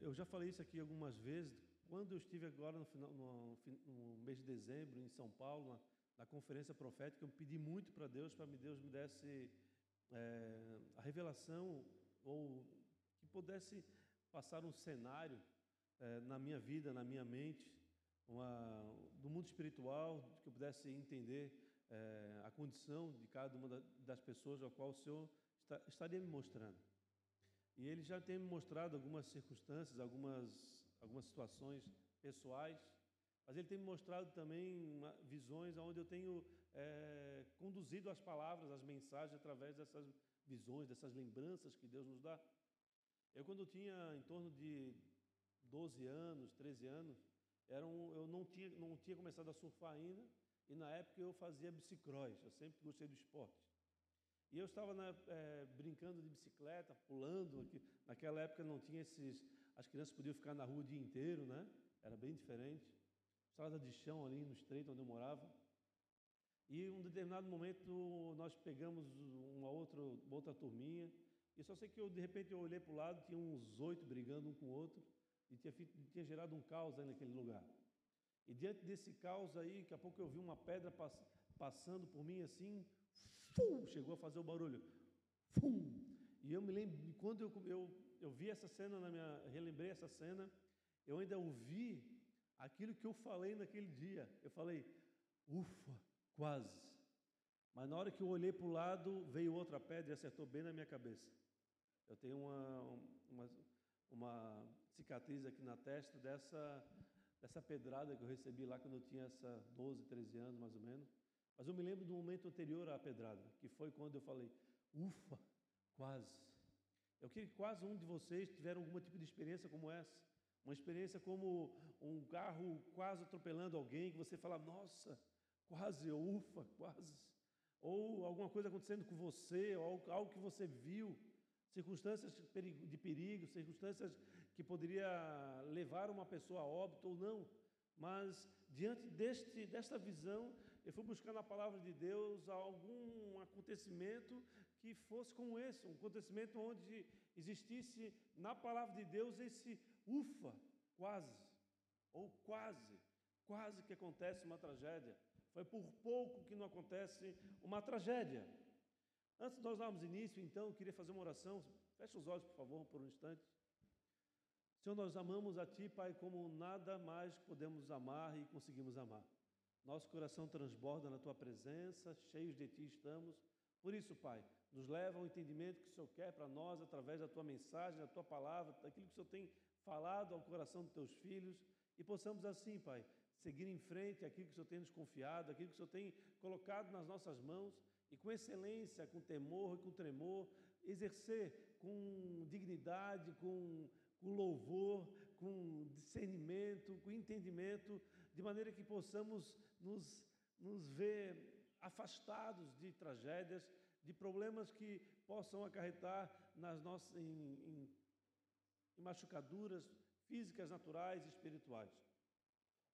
Eu já falei isso aqui algumas vezes. Quando eu estive agora no, final, no, no mês de dezembro em São Paulo, na, na conferência profética, eu pedi muito para Deus, para que Deus me desse é, a revelação ou que pudesse passar um cenário é, na minha vida, na minha mente, uma, do mundo espiritual, que eu pudesse entender é, a condição de cada uma das pessoas a qual o Senhor está, estaria me mostrando. E Ele já tem me mostrado algumas circunstâncias, algumas, algumas situações pessoais, mas Ele tem me mostrado também uma, visões onde eu tenho é, conduzido as palavras, as mensagens através dessas visões, dessas lembranças que Deus nos dá. Eu, quando tinha em torno de 12 anos, 13 anos, era um, eu não tinha, não tinha começado a surfar ainda, e na época eu fazia bicicross, eu sempre gostei do esporte. E eu estava na, é, brincando de bicicleta, pulando. Naquela época não tinha esses. As crianças podiam ficar na rua o dia inteiro, né? Era bem diferente. Estrada de chão ali no estreito onde eu morava. E um determinado momento nós pegamos uma outra, uma outra turminha. E só sei que eu, de repente eu olhei para o lado, tinha uns oito brigando um com o outro. E tinha, tinha gerado um caos aí naquele lugar. E diante desse caos aí, daqui a pouco eu vi uma pedra pass, passando por mim assim, fum, chegou a fazer o barulho. Fum. E eu me lembro, quando eu, eu, eu vi essa cena na minha, relembrei essa cena, eu ainda ouvi aquilo que eu falei naquele dia. Eu falei, ufa, quase. Mas na hora que eu olhei para o lado, veio outra pedra e acertou bem na minha cabeça. Eu tenho uma, uma, uma cicatriz aqui na testa dessa, dessa pedrada que eu recebi lá quando eu tinha essa 12, 13 anos mais ou menos. Mas eu me lembro do momento anterior à pedrada, que foi quando eu falei, ufa, quase. Eu queria que quase um de vocês tiveram algum tipo de experiência como essa. Uma experiência como um carro quase atropelando alguém, que você fala, nossa, quase, ufa, quase. Ou alguma coisa acontecendo com você, ou algo que você viu, circunstâncias de perigo, circunstâncias que poderia levar uma pessoa a óbito ou não. Mas diante deste, desta visão, eu fui buscar na palavra de Deus algum acontecimento que fosse como esse, um acontecimento onde existisse na palavra de Deus esse ufa, quase, ou quase, quase que acontece uma tragédia. Foi por pouco que não acontece uma tragédia. Antes de nós darmos início, então, eu queria fazer uma oração. Feche os olhos, por favor, por um instante. Senhor, nós amamos a Ti, Pai, como nada mais podemos amar e conseguimos amar. Nosso coração transborda na tua presença, cheios de ti estamos. Por isso, Pai, nos leva ao entendimento que o Senhor quer para nós através da tua mensagem, da tua palavra, daquilo que o Senhor tem falado ao coração dos teus filhos e possamos assim, Pai, seguir em frente aquilo que o Senhor tem nos confiado, aquilo que o Senhor tem colocado nas nossas mãos e com excelência, com temor e com tremor, exercer com dignidade, com, com louvor, com discernimento, com entendimento, de maneira que possamos nos, nos ver afastados de tragédias, de problemas que possam acarretar nas nossas, em, em, em machucaduras físicas, naturais e espirituais.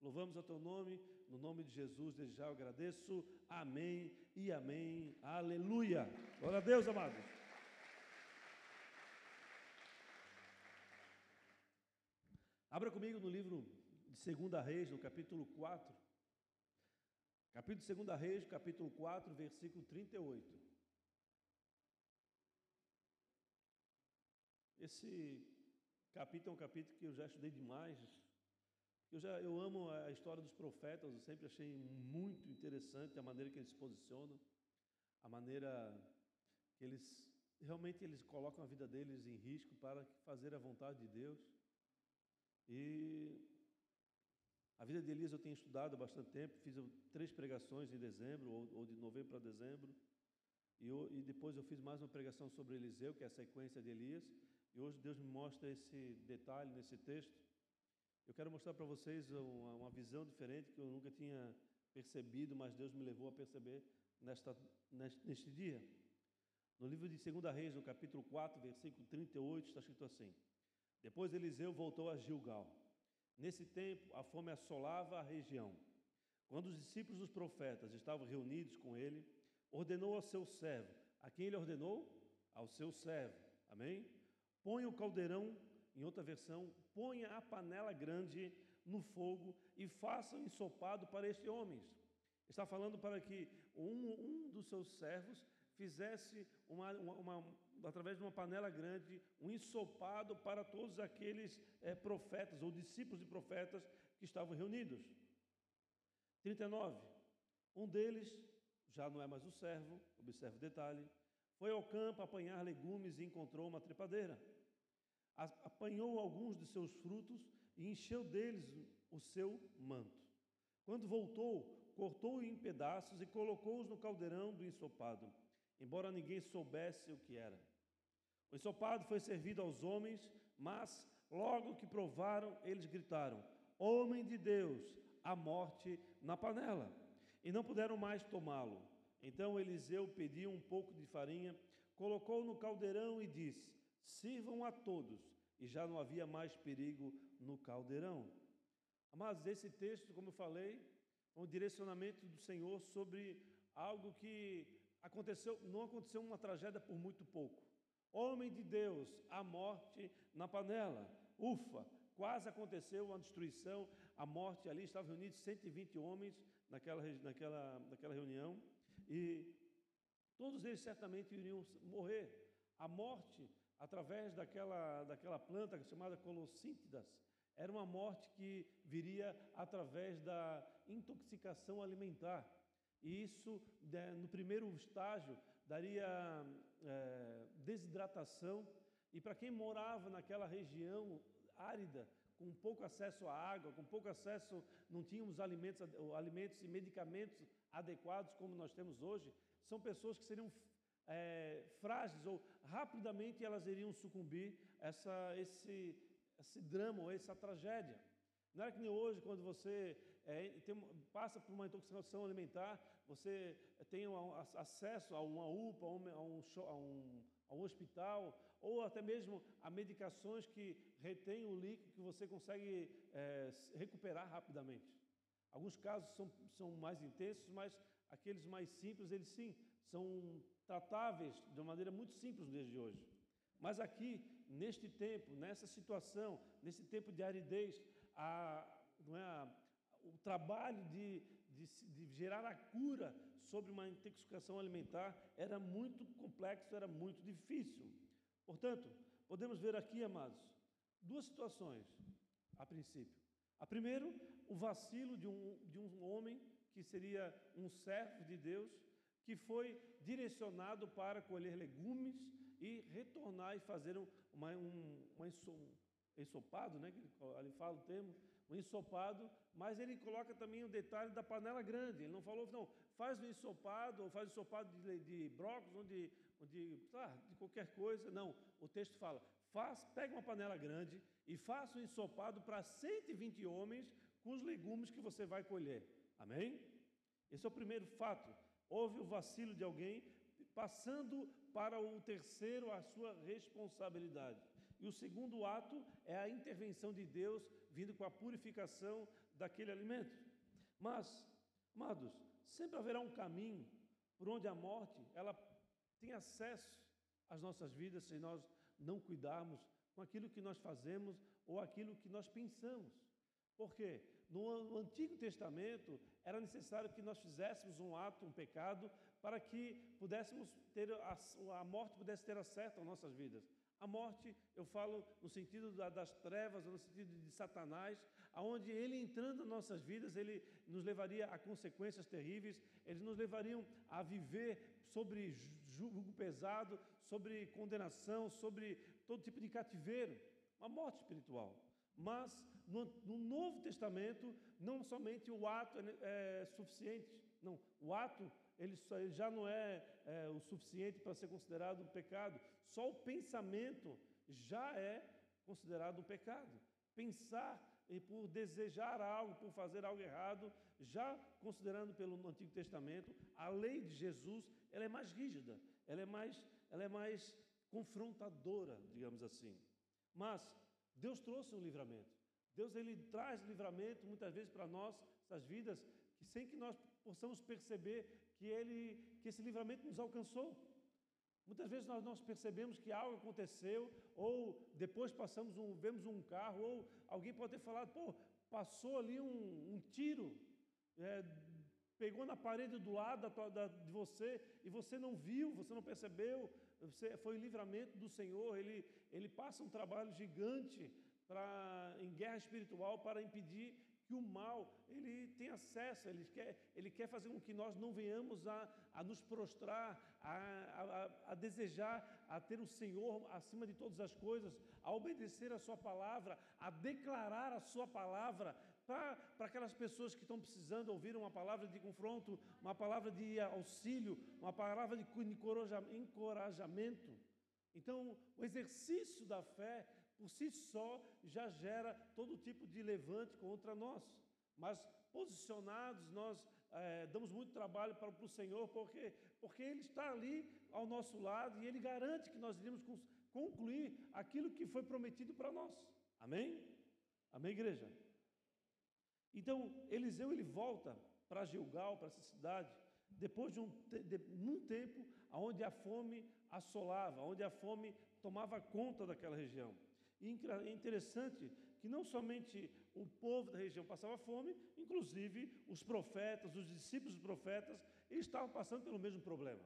Louvamos o teu nome, no nome de Jesus, desde já eu agradeço. Amém e amém. Aleluia. Glória a Deus, amados. Abra comigo no livro de 2 Reis, no capítulo 4. Capítulo 2 Reis, capítulo 4, versículo 38. Esse capítulo é um capítulo que eu já estudei demais. Eu, já, eu amo a história dos profetas, eu sempre achei muito interessante a maneira que eles se posicionam, a maneira que eles realmente eles colocam a vida deles em risco para fazer a vontade de Deus. E a vida de Elias eu tenho estudado há bastante tempo, fiz três pregações em dezembro, ou, ou de novembro para dezembro, e, eu, e, depois eu fiz mais uma pregação sobre Eliseu, que é a sequência de Elias, e hoje Deus me mostra esse detalhe nesse texto. Eu quero mostrar para vocês uma, uma, visão diferente que eu nunca tinha percebido, mas Deus me levou a perceber nesta, neste, neste dia. No livro de 2 Reis, no capítulo 4, versículo 38, está escrito assim: Depois Eliseu voltou a Gilgal. Nesse tempo, a fome assolava a região. Quando os discípulos dos profetas estavam reunidos com ele, ordenou ao seu servo. A quem ele ordenou? Ao seu servo. Amém? Põe o caldeirão em outra versão, ponha a panela grande no fogo e faça um ensopado para este homem. Está falando para que um, um dos seus servos fizesse, uma, uma, uma, através de uma panela grande, um ensopado para todos aqueles é, profetas ou discípulos de profetas que estavam reunidos. 39. Um deles, já não é mais o servo, observe o detalhe, foi ao campo apanhar legumes e encontrou uma trepadeira. Apanhou alguns de seus frutos e encheu deles o seu manto. Quando voltou, cortou-o em pedaços e colocou-os no caldeirão do ensopado, embora ninguém soubesse o que era. O ensopado foi servido aos homens, mas logo que provaram, eles gritaram: Homem de Deus, a morte na panela. E não puderam mais tomá-lo. Então Eliseu pediu um pouco de farinha, colocou no caldeirão e disse: Sirvam a todos. E já não havia mais perigo no caldeirão. Mas esse texto, como eu falei, é um direcionamento do Senhor sobre algo que aconteceu, não aconteceu uma tragédia por muito pouco. Homem de Deus, a morte na panela. Ufa, quase aconteceu uma destruição, a morte ali, estavam reunidos 120 homens naquela, naquela, naquela reunião, e todos eles certamente iriam morrer. A morte, através daquela, daquela planta chamada colossíntidas, era uma morte que viria através da intoxicação alimentar. E isso, né, no primeiro estágio, daria é, desidratação. E para quem morava naquela região árida, com pouco acesso à água, com pouco acesso, não tínhamos alimentos, alimentos e medicamentos adequados como nós temos hoje, são pessoas que seriam é, frágeis ou rapidamente elas iriam sucumbir a essa, esse, esse drama ou essa tragédia. Não é que nem hoje, quando você é, tem, passa por uma intoxicação alimentar, você tem acesso a uma UPA, a um, a um, a um hospital, ou até mesmo a medicações que retêm o líquido que você consegue é, recuperar rapidamente. Alguns casos são, são mais intensos, mas aqueles mais simples, eles sim, são tratáveis de uma maneira muito simples nos dias de hoje. Mas aqui, neste tempo, nessa situação, nesse tempo de aridez, a, é, o trabalho de, de, de gerar a cura sobre uma intoxicação alimentar era muito complexo, era muito difícil. Portanto, podemos ver aqui, amados, duas situações a princípio. A primeiro, o vacilo de um, de um homem que seria um servo de Deus, que foi direcionado para colher legumes e retornar e fazer uma, um, uma ensopado, né, ali fala o termo, um ensopado, mas ele coloca também o detalhe da panela grande. Ele não falou, não, faz um ensopado, ou faz um ensopado de, de brócolis, onde de, ah, de qualquer coisa. Não, o texto fala: faz, pega uma panela grande e faça um ensopado para 120 homens com os legumes que você vai colher. Amém? Esse é o primeiro fato. Houve o vacilo de alguém passando para o terceiro a sua responsabilidade. E o segundo ato é a intervenção de Deus vindo com a purificação daquele alimento. Mas, amados, sempre haverá um caminho por onde a morte ela tem acesso às nossas vidas se nós não cuidarmos com aquilo que nós fazemos ou aquilo que nós pensamos. Porque no, Antigo Testamento era necessário que nós fizéssemos um ato, um pecado, para que pudéssemos ter a, a morte pudesse ter acesso às nossas vidas. A morte, eu falo no sentido da, das trevas, no sentido de Satanás, aonde ele entrando nas nossas vidas, ele nos levaria a consequências terríveis, eles nos levariam a viver sobre jugo pesado, sobre condenação, sobre todo tipo de cativeiro, uma morte espiritual. Mas no, no Novo Testamento, não somente o ato é, é suficiente, não, o ato ele já não é, é o suficiente para ser considerado um pecado, só o pensamento já é considerado um pecado. Pensar e por desejar algo, por fazer algo errado, já considerando pelo Antigo Testamento, a lei de Jesus, ela é mais rígida, ela é mais, ela é mais confrontadora, digamos assim. Mas Deus trouxe um livramento. Deus ele traz livramento muitas vezes para nós, essas vidas, que sem que nós possamos perceber que ele que esse livramento nos alcançou. Muitas vezes nós não percebemos que algo aconteceu, ou depois passamos um, vemos um carro, ou alguém pode ter falado, pô, passou ali um, um tiro, é, pegou na parede do lado da, da, de você e você não viu, você não percebeu, você, foi o livramento do Senhor, ele, ele passa um trabalho gigante pra, em guerra espiritual para impedir que o mal ele tem acesso, ele quer, ele quer fazer com que nós não venhamos a, a nos prostrar, a, a, a desejar, a ter o Senhor acima de todas as coisas, a obedecer a Sua palavra, a declarar a Sua palavra, para aquelas pessoas que estão precisando ouvir uma palavra de confronto, uma palavra de auxílio, uma palavra de encorajamento. Então, o exercício da fé por si só já gera todo tipo de levante contra nós. Mas posicionados, nós é, damos muito trabalho para, para o Senhor, porque, porque Ele está ali ao nosso lado e Ele garante que nós iremos concluir aquilo que foi prometido para nós. Amém? Amém, igreja? Então, Eliseu ele volta para Gilgal, para essa cidade, depois de um, de, tempo onde a fome assolava, onde a fome tomava conta daquela região. E é interessante que não somente o povo da região passava fome, inclusive os profetas, os discípulos dos profetas, estavam passando pelo mesmo problema.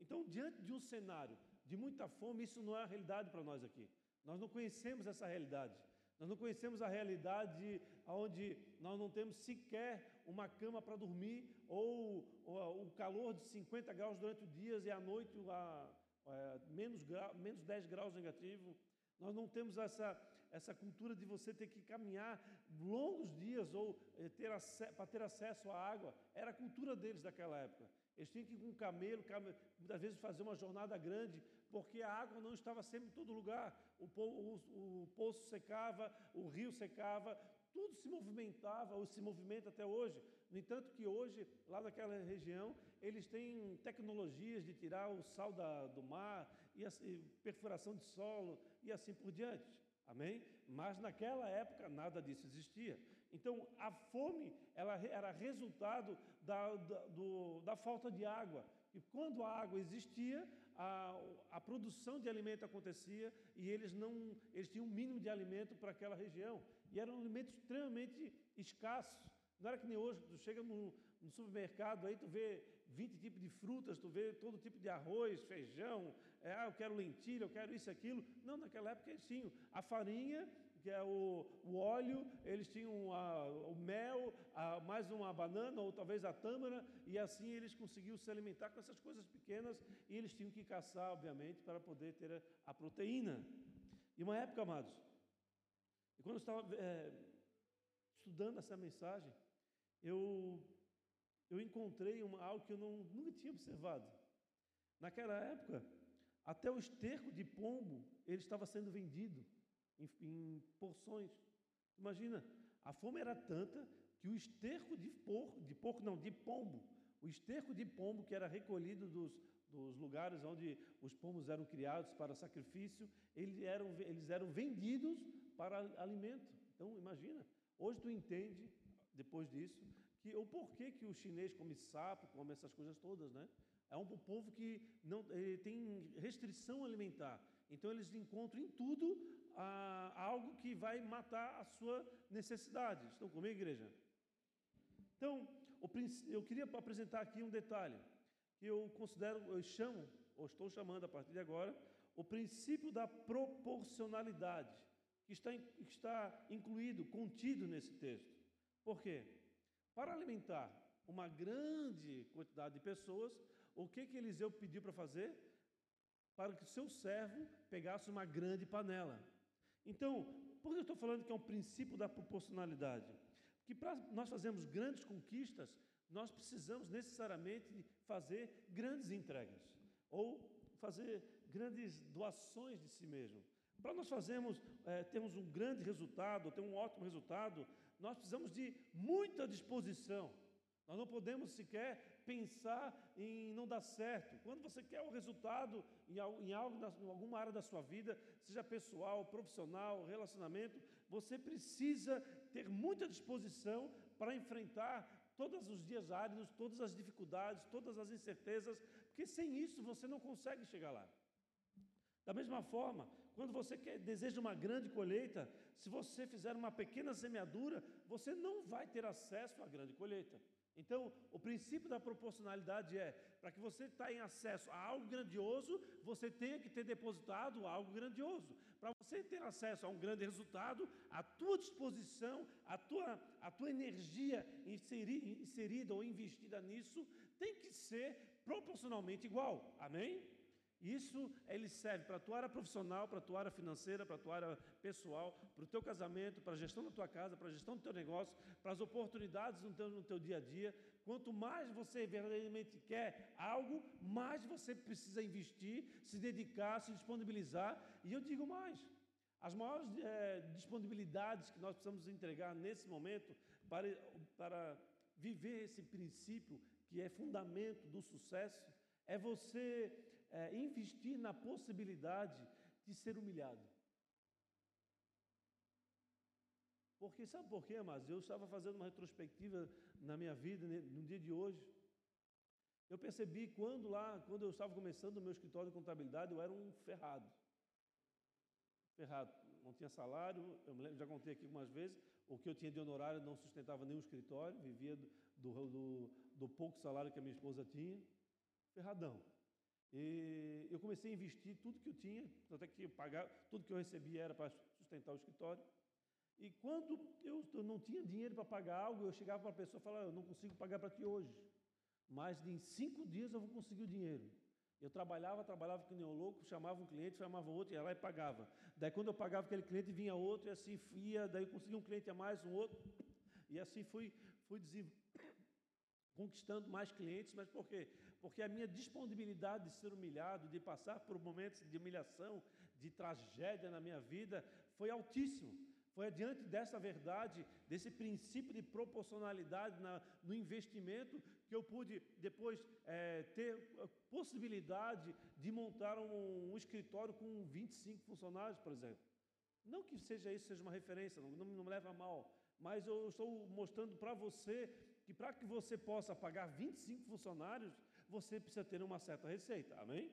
Então, diante de um cenário de muita fome, isso não é a realidade para nós aqui. Nós não conhecemos essa realidade. Nós não conhecemos a realidade onde nós não temos sequer uma cama para dormir ou, ou, o calor de 50 graus durante o dia e à noite a, a menos, menos 10 graus negativo. Nós não temos essa, essa cultura de você ter que caminhar longos dias ou eh, ter para ter acesso à água. Era a cultura deles daquela época. Eles tinham que ir com um camelo, camelo, muitas vezes fazer uma jornada grande, porque a água não estava sempre em todo lugar. O, o, o poço secava, o rio secava, tudo se movimentava, ou se movimenta até hoje. No entanto, que hoje, lá naquela região, eles têm tecnologias de tirar o sal da, do mar, e, assim, perfuração de solo e assim por diante. Amém? Mas naquela época nada disso existia. Então a fome ela era resultado da, da, do, da falta de água. E quando a água existia, a, a produção de alimento acontecia e eles não eles tinham um mínimo de alimento para aquela região. E eram alimentos extremamente escassos. Não era que nem hoje, tu chega no, no supermercado, aí tu vê 20 tipos de frutas, tu vê todo tipo de arroz, feijão, é, ah, eu quero lentilha, eu quero isso, aquilo. Não, naquela época eles tinham a farinha, que é o, o óleo, eles tinham a, o mel, a, mais uma banana ou talvez a tâmara, e assim eles conseguiam se alimentar com essas coisas pequenas e eles tinham que caçar, obviamente, para poder ter a, a proteína. E uma época, amados, e quando eu estava é, estudando essa mensagem, eu, eu encontrei uma, algo que eu não, nunca tinha observado. Naquela época, até o esterco de pombo, ele estava sendo vendido em, em porções. Imagina, a fome era tanta que o esterco de porco, de porco não, de pombo, o esterco de pombo que era recolhido dos, dos lugares onde os pombos eram criados para sacrifício, eles eram, eles eram vendidos para alimento. Então, imagina, hoje tu entende, depois disso, que o porquê que o chinês come sapo, come essas coisas todas, né? É um povo que não tem restrição alimentar. Então eles encontram em tudo ah, algo que vai matar a sua necessidade. Estão comigo, igreja? Então, eu queria apresentar aqui um detalhe que eu considero, eu chamo, ou estou chamando a partir de agora, o princípio da proporcionalidade, que está, que está incluído, contido nesse texto. Por quê? Para alimentar uma grande quantidade de pessoas, o que, que Eliseu pediu para fazer? Para que o seu servo pegasse uma grande panela. Então, por que eu estou falando que é um princípio da proporcionalidade? Que para nós fazermos grandes conquistas, nós precisamos necessariamente fazer grandes entregas ou fazer grandes doações de si mesmo. Para nós fazermos, é, termos um grande resultado, ter um ótimo resultado, nós precisamos de muita disposição. Nós não podemos sequer pensar em não dar certo. Quando você quer o resultado em algo, em alguma área da sua vida, seja pessoal, profissional, relacionamento, você precisa ter muita disposição para enfrentar todos os dias áridos, todas as dificuldades, todas as incertezas, porque sem isso você não consegue chegar lá. Da mesma forma, quando você quer, deseja uma grande colheita, se você fizer uma pequena semeadura, você não vai ter acesso à grande colheita. Então, o princípio da proporcionalidade é: para que você tenha acesso a algo grandioso, você tenha que ter depositado algo grandioso. Para você ter acesso a um grande resultado, a tua disposição, a tua, a tua energia inserida ou investida nisso tem que ser proporcionalmente igual. Amém? Isso ele serve para a tua área profissional, para a tua área financeira, para a tua área pessoal, para o teu casamento, para a gestão da tua casa, para a gestão do teu negócio, para as oportunidades no teu, no teu dia a dia. Quanto mais você verdadeiramente quer algo, mais você precisa investir, se dedicar, se disponibilizar. E eu digo mais: as maiores é, disponibilidades que nós precisamos entregar nesse momento para, para viver esse princípio que é fundamento do sucesso é você é, investir na possibilidade de ser humilhado. Porque sabe por quê, amados? Eu estava fazendo uma retrospectiva na minha vida no dia de hoje. Eu percebi quando lá, quando eu estava começando o meu escritório de contabilidade, eu era um ferrado. Ferrado. Não tinha salário, eu lembro, já contei aqui algumas vezes, o que eu tinha de honorário não sustentava nenhum escritório, vivia do, do, do pouco salário que a minha esposa tinha. Ferradão. E eu comecei a investir tudo que eu tinha, até que eu pagava, tudo que eu recebia era para sustentar o escritório. E quando eu, não tinha dinheiro para pagar algo, eu chegava para a pessoa e falava, eu não consigo pagar para ti hoje, mas em cinco dias eu vou conseguir o dinheiro. Eu trabalhava, trabalhava que nem um louco, chamava um cliente, chamava outro, ia lá e pagava. Daí quando eu pagava aquele cliente, vinha outro, e assim ia, daí eu conseguia um cliente a mais, um outro, e assim fui, fui conquistando mais clientes, mas por quê? Porque a minha disponibilidade de ser humilhado, de passar por momentos de humilhação, de tragédia na minha vida, foi altíssimo. Foi adiante dessa verdade, desse princípio de proporcionalidade na, no investimento, que eu pude depois é, ter a possibilidade de montar um, um, escritório com 25 funcionários, por exemplo. Não que seja isso seja uma referência, não, não, não me leva a mal, mas eu estou mostrando para você que para que você possa pagar 25 funcionários, você precisa ter uma certa receita. Amém?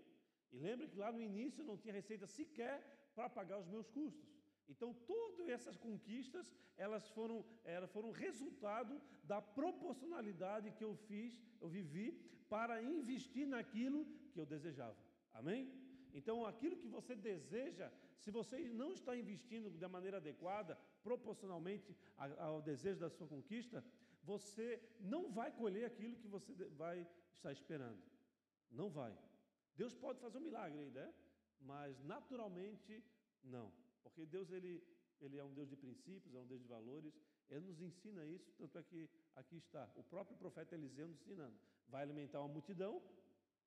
E lembre que lá no início eu não tinha receita sequer para pagar os meus custos. Então, todas essas conquistas, elas foram, elas foram resultado da proporcionalidade que eu fiz, eu vivi, para investir naquilo que eu desejava. Amém? Então, aquilo que você deseja, se você não está investindo da maneira adequada, proporcionalmente ao desejo da sua conquista, você não vai colher aquilo que você vai estar esperando. Não vai. Deus pode fazer um milagre aí, né? Mas naturalmente não. Porque Deus ele, ele é um Deus de princípios, é um Deus de valores. Ele nos ensina isso, tanto é que aqui está o próprio profeta Eliseu nos ensinando. Vai alimentar uma multidão,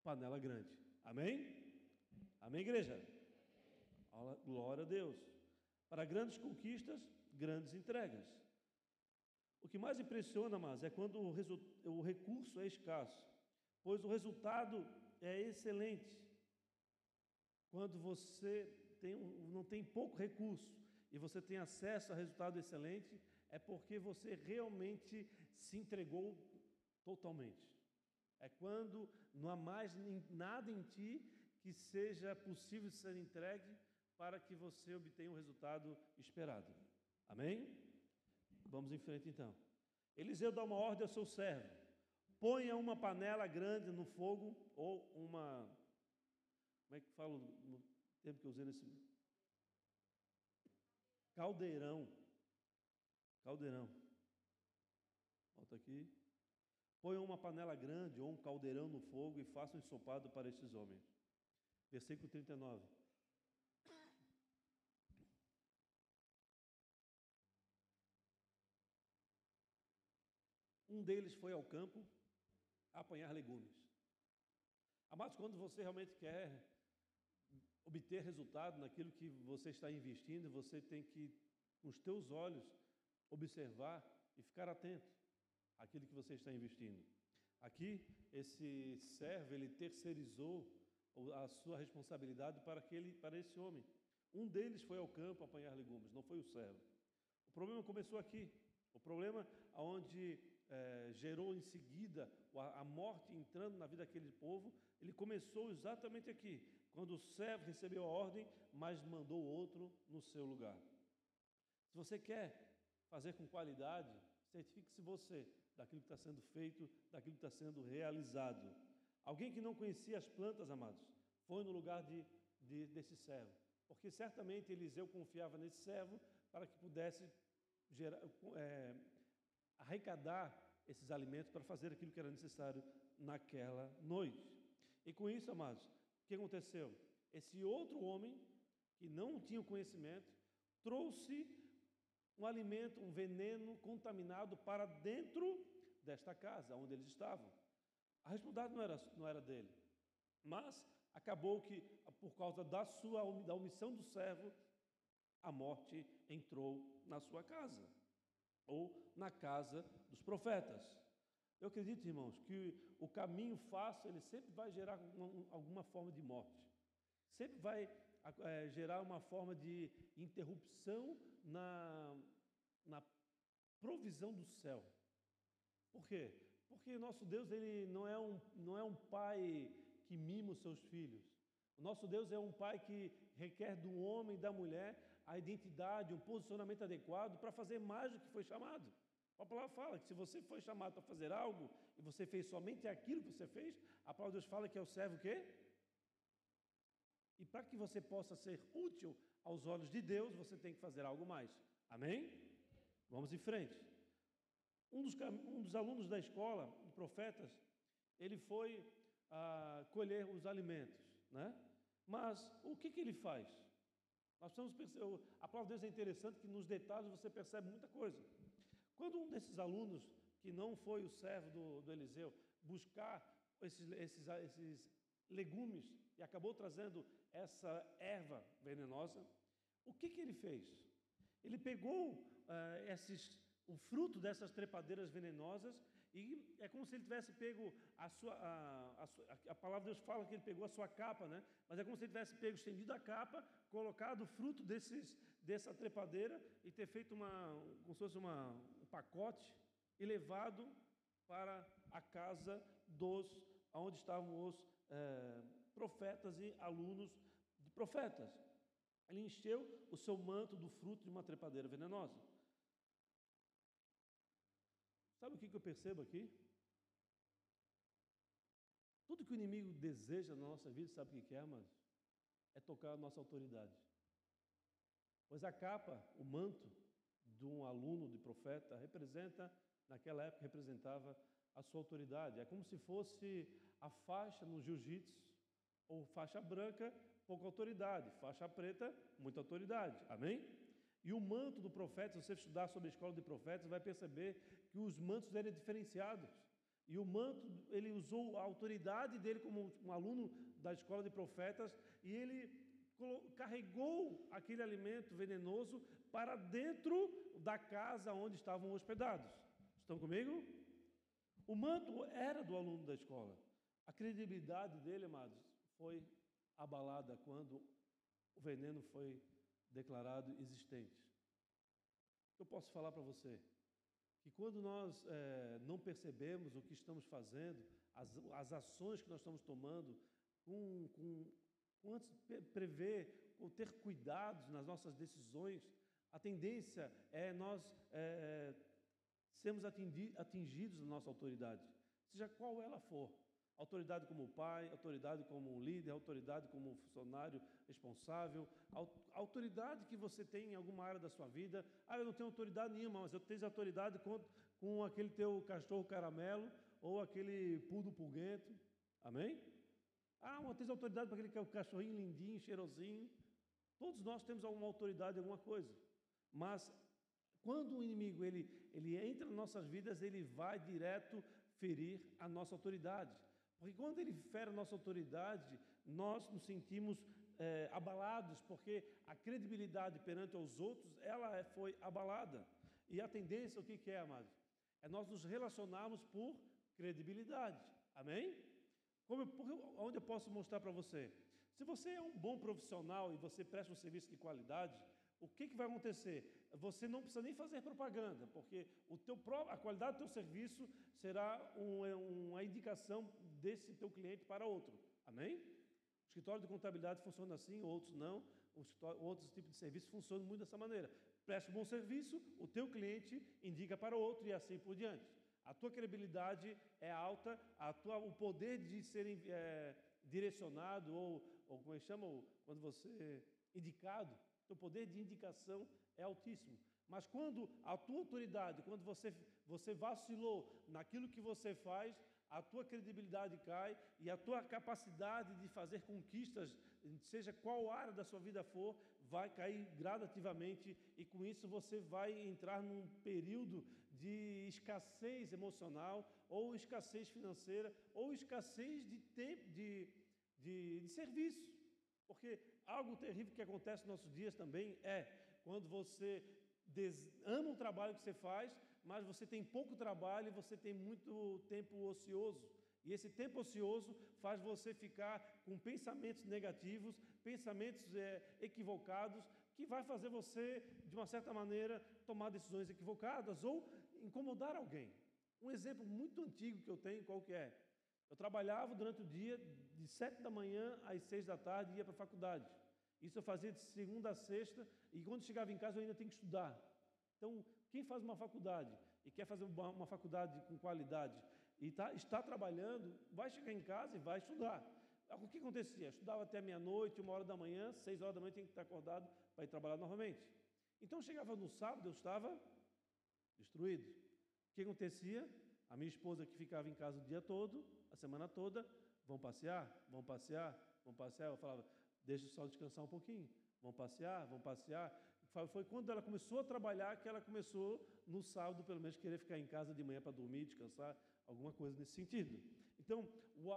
panela grande. Amém? Amém, igreja? Glória a Deus. Para grandes conquistas, grandes entregas. O que mais impressiona, mas é quando o, o recurso é escasso, pois o resultado é excelente. Quando você tem, não tem pouco recurso e você tem acesso a resultado excelente, é porque você realmente se entregou totalmente. É quando não há mais nada em ti que seja possível ser entregue para que você obtenha o resultado esperado. Amém? Vamos em frente então. Eliseu dá uma ordem ao seu servo: ponha uma panela grande no fogo, ou uma. Como é que falo no tempo que eu usei nesse. Caldeirão. Caldeirão. Volta aqui. Ponha uma panela grande ou um caldeirão no fogo e faça um ensopado para estes homens. Versículo 39. Um deles foi ao campo apanhar legumes. Amados, quando você realmente quer obter resultado naquilo que você está investindo, você tem que, com os teus olhos, observar e ficar atento àquilo que você está investindo. Aqui, esse servo, ele terceirizou a sua responsabilidade para, aquele, para esse homem. Um deles foi ao campo apanhar legumes, não foi o servo. O problema começou aqui. O problema onde é, gerou em seguida a, morte entrando na vida daquele povo, ele começou exatamente aqui, quando o servo recebeu a ordem, mas mandou outro no seu lugar. Se você quer fazer com qualidade, certifique-se você daquilo que está sendo feito, daquilo que está sendo realizado. Alguém que não conhecia as plantas, amados, foi no lugar de, de, desse servo, porque certamente Eliseu confiava nesse servo para que pudesse gerar, é, arrecadar esses alimentos para fazer aquilo que era necessário naquela noite. E com isso, amados, o que aconteceu? Esse outro homem, que não tinha conhecimento, trouxe um alimento, um veneno contaminado para dentro desta casa onde eles estavam. A responsabilidade não era, não era dele, mas acabou que, por causa da sua da omissão do servo, a morte entrou na sua casa ou na casa dos profetas. Eu acredito, irmãos, que o caminho fácil ele sempre vai gerar uma, alguma forma de morte, sempre vai é, gerar uma forma de interrupção na, na provisão do céu. Por quê? Porque nosso Deus ele não é um, não é um pai que mima os seus filhos. O nosso Deus é um pai que requer do homem e da mulher a identidade, um posicionamento adequado para fazer mais do que foi chamado. A palavra fala que se você foi chamado para fazer algo e você fez somente aquilo que você fez, a palavra de Deus fala que é o servo o quê? E para que você possa ser útil aos olhos de Deus, você tem que fazer algo mais. Amém? Vamos em frente. Um dos, um dos alunos da escola de profetas, ele foi ah, colher os alimentos, né? Mas o que, que ele faz? Nós precisamos perceber, a palavra de Deus é interessante que nos detalhes você percebe muita coisa. Quando um desses alunos, que não foi o servo do, do Eliseu, buscar esses, esses, esses legumes e acabou trazendo essa erva venenosa, o que, que ele fez? Ele pegou uh, esses, o fruto dessas trepadeiras venenosas e é como se ele tivesse pego a sua. A, a, a, palavra de Deus fala que ele pegou a sua capa, né? Mas é como se ele tivesse pego, estendido a capa, colocado o fruto desses, dessa trepadeira e ter feito uma, como se fosse uma, um pacote e levado para a casa dos, onde estavam os é, profetas e alunos de profetas. Ele encheu o seu manto do fruto de uma trepadeira venenosa. Sabe o que eu percebo aqui? Tudo que o inimigo deseja na nossa vida, sabe o que é, mas É tocar a nossa autoridade. Pois a capa, o manto de um aluno de profeta, representa, naquela época, representava a sua autoridade. É como se fosse a faixa no jiu-jitsu, ou faixa branca, pouca autoridade, faixa preta, muita autoridade. Amém? E o manto do profeta, se você estudar sobre a escola de profetas, vai perceber que os mantos eram diferenciados. E o manto, ele usou a autoridade dele como um aluno da escola de profetas e ele carregou aquele alimento venenoso para dentro da casa onde estavam hospedados. Estão comigo? O manto era do aluno da escola. A credibilidade dele, amados, foi abalada quando o veneno foi declarado existente. Eu posso falar para você que quando nós é, não percebemos o que estamos fazendo, as, as ações que nós estamos tomando, com, com, com antes prever ou ter cuidados nas nossas decisões, a tendência é nós é, sermos atingidos na nossa autoridade, seja qual ela for. Autoridade como pai, autoridade como líder, autoridade como funcionário responsável, autoridade que você tem em alguma área da sua vida. Ah, eu não tenho autoridade nenhuma, mas eu tenho autoridade com, com aquele teu cachorro caramelo ou aquele pudo pulguento. Amém? Ah, mas tens autoridade para aquele cachorrinho lindinho, cheirosinho. Todos nós temos alguma autoridade alguma coisa. Mas quando o inimigo ele, ele entra nas nossas vidas, ele vai direto ferir a nossa autoridade. Porque quando ele fere a nossa autoridade, nós nos sentimos é, abalados, porque a credibilidade perante os outros, ela é, foi abalada. E a tendência, o que, que é, amados? É nós nos relacionarmos por credibilidade. Amém? Como, porque, onde eu posso mostrar para você? Se você é um bom profissional e você presta um serviço de qualidade, o que, que vai acontecer? Você não precisa nem fazer propaganda, porque o teu, a qualidade do teu serviço será um, uma indicação desse teu cliente para outro. Amém? escritório de contabilidade funciona assim, outros não. Outros tipos de serviço funcionam muito dessa maneira. Presta um bom serviço, o teu cliente indica para o outro e assim por diante. A tua credibilidade é alta, a tua, o poder de ser é, direcionado ou, ou como é que chama, quando você indicado, o poder de indicação é altíssimo. Mas quando a tua autoridade, quando você, você vacilou naquilo que você faz, a tua credibilidade cai e a tua capacidade de fazer conquistas, seja qual área da sua vida for, vai cair gradativamente e com isso você vai entrar num período de escassez emocional ou escassez financeira ou escassez de tempo de, de, de serviço. Porque algo terrível que acontece nos nossos dias também é quando você ama o trabalho que você faz, mas você tem pouco trabalho e você tem muito tempo ocioso. E esse tempo ocioso faz você ficar com pensamentos negativos, pensamentos é, equivocados, que vai fazer você, de uma certa maneira, tomar decisões equivocadas ou incomodar alguém. Um exemplo muito antigo que eu tenho, qual que é? Eu trabalhava durante o dia, de sete da manhã às seis da tarde, ia para a faculdade. Isso eu fazia de segunda a sexta, e quando chegava em casa eu ainda tinha que estudar. Então, quem faz uma faculdade e quer fazer uma, faculdade com qualidade e tá, está trabalhando, vai chegar em casa e vai estudar. O que acontecia? Estudava até meia-noite, uma hora da manhã, seis horas da manhã tinha que estar acordado para ir trabalhar novamente. Então chegava no sábado, eu estava destruído. O que acontecia? A minha esposa que ficava em casa o dia todo, a semana toda, vão passear, vão passear, vão passear. Eu falava, deixa o sol descansar um pouquinho, vão passear, vão passear. Foi quando ela começou a trabalhar que ela começou, no sábado, pelo menos, querer ficar em casa de manhã para dormir, descansar, alguma coisa nesse sentido. Então,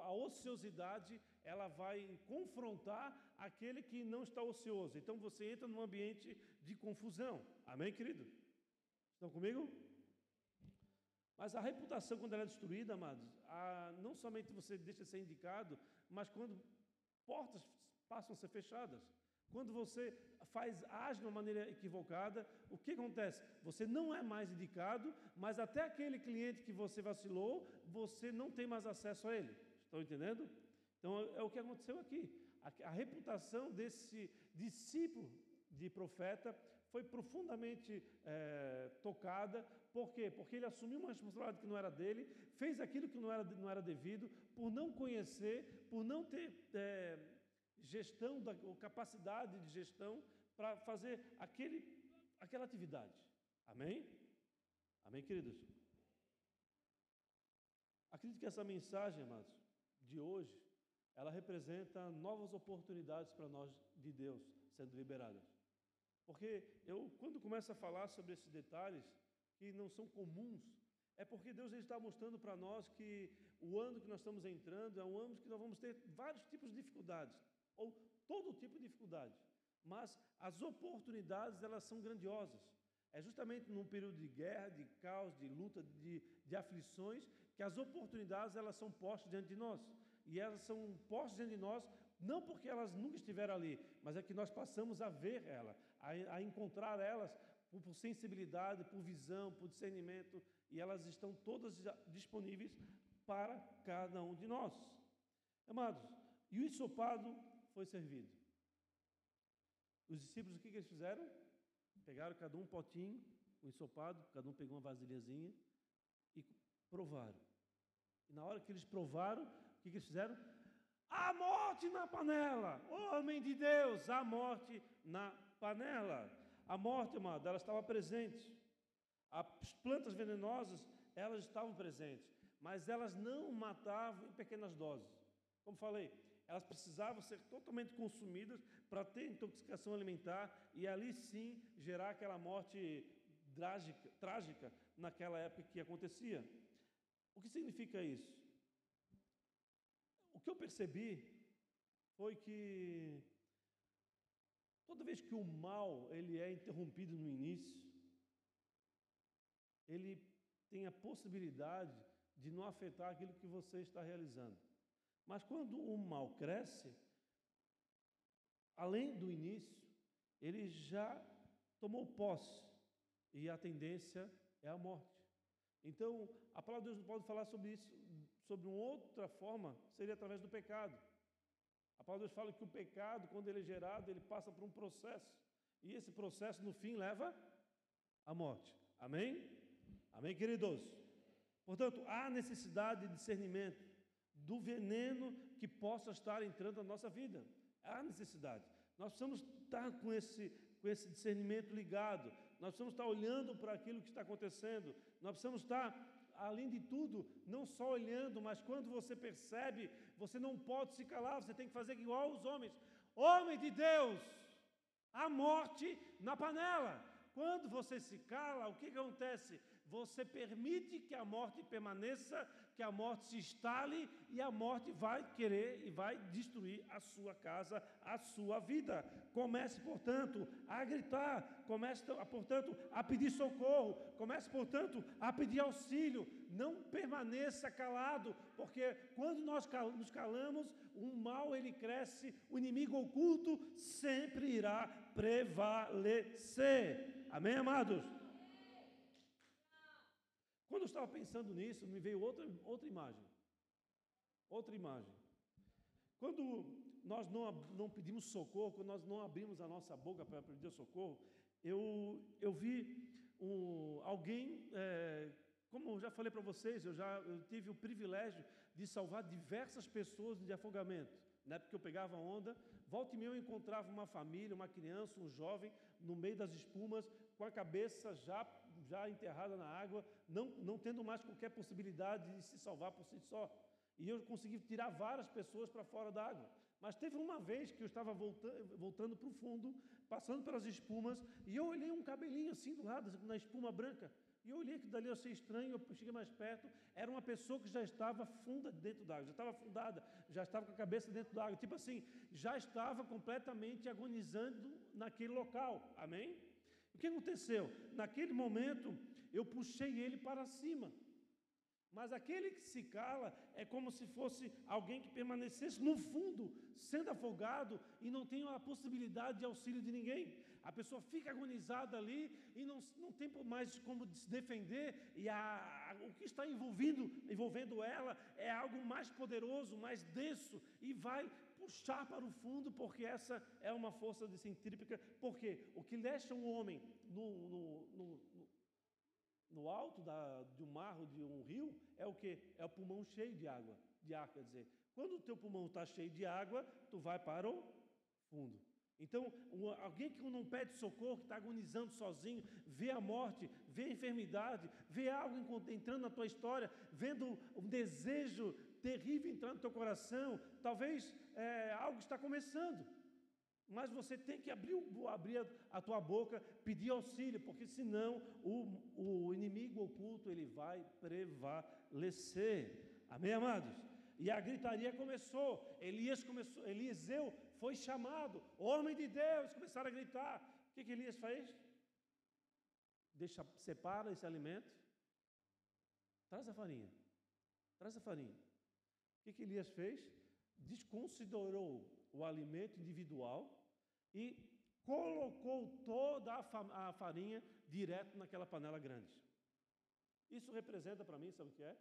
a ociosidade, ela vai confrontar aquele que não está ocioso. Então, você entra num ambiente de confusão. Amém, querido? Estão comigo? Mas a reputação, quando ela é destruída, amados, a, não somente você deixa de ser indicado, mas quando portas passam a ser fechadas. Quando você faz, age de uma maneira equivocada, o que acontece? Você não é mais indicado, mas até aquele cliente que você vacilou, você não tem mais acesso a ele. Estão entendendo? Então é o que aconteceu aqui. A, a reputação desse discípulo de profeta foi profundamente é, tocada. Por quê? Porque ele assumiu uma responsabilidade que não era dele, fez aquilo que não era, não era devido, por não conhecer, por não ter. É, gestão, da, ou capacidade de gestão para fazer aquele, aquela atividade. Amém? Amém, queridos? Acredito que essa mensagem, amados, de hoje, ela representa novas oportunidades para nós de Deus sendo liberadas. Porque eu, quando começo a falar sobre esses detalhes que não são comuns, é porque Deus está mostrando para nós que o ano que nós estamos entrando é um ano que nós vamos ter vários tipos de dificuldades ou todo tipo de dificuldade. Mas as oportunidades, elas são grandiosas. É justamente num período de guerra, de caos, de luta, de, de aflições, que as oportunidades elas são postas diante de nós. E elas são postas diante de nós não porque elas nunca estiveram ali, mas é que nós passamos a ver ela, a, a encontrar elas por, por, sensibilidade, por visão, por discernimento, e elas estão todas disponíveis para cada um de nós. Amados, e o ensopado foi servido. Os discípulos, o que, que eles fizeram? Pegaram cada um potinho, um ensopado, cada um pegou uma vasilhazinha e provaram. E na hora que eles provaram, o que, que eles fizeram? A morte na panela! Homem de Deus, a morte na panela! A morte, amado, ela estava presente. As plantas venenosas, elas estavam presentes, mas elas não matavam em pequenas doses. Como falei, elas precisavam ser totalmente consumidas para ter intoxicação alimentar e ali sim gerar aquela morte trágica, trágica naquela época que acontecia. O que significa isso? O que eu percebi foi que toda vez que o mal ele é interrompido no início, ele tem a possibilidade de não afetar aquilo que você está realizando. Mas quando o mal cresce, além do início, ele já tomou posse e a tendência é a morte. Então, a palavra de Deus não pode falar sobre isso, sobre uma outra forma, seria através do pecado. A palavra de Deus fala que o pecado, quando ele é gerado, ele passa por um processo. E esse processo, no fim, leva à morte. Amém? Amém, queridos? Portanto, há necessidade de discernimento do veneno que possa estar entrando na nossa vida. Há necessidade. Nós precisamos estar com esse, com esse discernimento ligado. Nós precisamos estar olhando para aquilo que está acontecendo. Nós precisamos estar, além de tudo, não só olhando, mas quando você percebe, você não pode se calar, você tem que fazer igual os homens. Homem de Deus, a morte na panela. Quando você se cala, o que acontece? Você permite que a morte permaneça que a morte se instale e a morte vai querer e vai destruir a sua casa, a sua vida. Comece, portanto, a gritar, comece, portanto, a pedir socorro, comece, portanto, a pedir auxílio. Não permaneça calado, porque quando nós nos calamos, o mal ele cresce, o inimigo oculto sempre irá prevalecer. Amém, amados? Quando eu estava pensando nisso, me veio outra, outra imagem. Outra imagem. Quando nós não, não pedimos socorro, quando nós não abrimos a nossa boca para pedir socorro, eu, eu vi um, alguém, é, como eu já falei para vocês, eu já eu tive o privilégio de salvar diversas pessoas de afogamento. Na época que eu pegava onda, volta e meia eu encontrava uma família, uma criança, um jovem, no meio das espumas, com a cabeça já já enterrada na água, não, não tendo mais qualquer possibilidade de se salvar por si só. E eu consegui tirar várias pessoas para fora da água. Mas teve uma vez que eu estava voltando, voltando para o fundo, passando pelas espumas, e eu olhei um cabelinho assim do lado, na espuma branca. E eu olhei que dali eu achei estranho, eu cheguei mais perto, era uma pessoa que já estava funda dentro d'água, já estava afundada, já estava com a cabeça dentro d'água, tipo assim, já estava completamente agonizando naquele local, amém? Que aconteceu? Naquele momento, eu puxei ele para cima. Mas aquele que se cala é como se fosse alguém que permanecesse no fundo, sendo afogado e não tem a possibilidade de auxílio de ninguém. A pessoa fica agonizada ali e não, não tem mais como se defender, e a, a, o que está envolvendo, envolvendo ela é algo mais poderoso, mais denso, e vai puxar para o fundo, porque essa é uma força centrípeta. Porque o que deixa um homem no, no, no, no alto da, de um mar ou de um rio é o que? É o pulmão cheio de água, de ar, quer dizer. Quando o teu pulmão está cheio de água, tu vai para o fundo. Então, alguém que não pede socorro, que está agonizando sozinho, vê a morte, vê a enfermidade, vê algo entrando na tua história, vendo um desejo terrível entrando no teu coração, talvez é, algo está começando. Mas você tem que abrir, abrir a, tua boca, pedir auxílio, porque senão o, o inimigo oculto ele vai prevalecer. Amém, amados? E a gritaria começou. Elias começou, Eliseu foi chamado, homem de Deus, começaram a gritar. O que, que Elias fez? Deixa, separa esse alimento, traz a farinha, traz a farinha. O que, Elias fez? Desconsiderou o alimento individual e colocou toda a farinha direto naquela panela grande. Isso representa para mim, sabe o que é?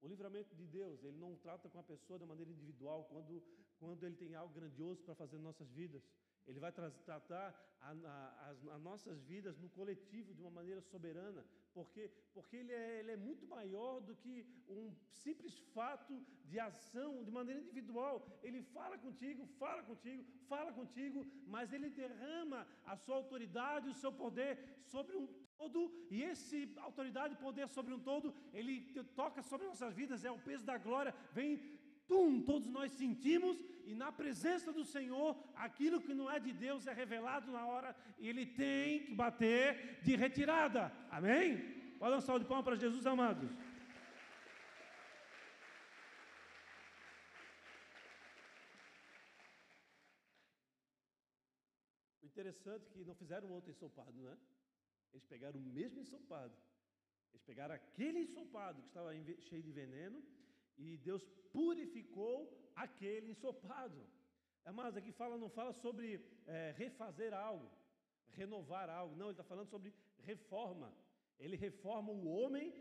O livramento de Deus, ele não trata com a pessoa de maneira individual quando, quando ele tem algo grandioso para fazer nas nossas vidas. Ele vai tratar a, a, as, as, nossas vidas no coletivo de uma maneira soberana, porque, porque ele, é, ele é muito maior do que um simples fato de ação de maneira individual. Ele fala contigo, fala contigo, fala contigo, mas ele derrama a sua autoridade, o seu poder sobre um todo, e esse autoridade e poder sobre um todo, ele toca sobre nossas vidas, é o peso da glória, vem, tum, todos nós sentimos, e na presença do Senhor, aquilo que não é de Deus é revelado na hora, e ele tem que bater de retirada, amém? Pode dar um de palmas para Jesus, amados. O interessante é que não fizeram outro ensopado, né? Eles pegaram o mesmo ensopado. Eles pegaram aquele ensopado que estava cheio de veneno e Deus purificou aquele ensopado. Mas aqui fala, não fala sobre é, refazer algo, renovar algo. Não, ele está falando sobre reforma. Ele reforma o homem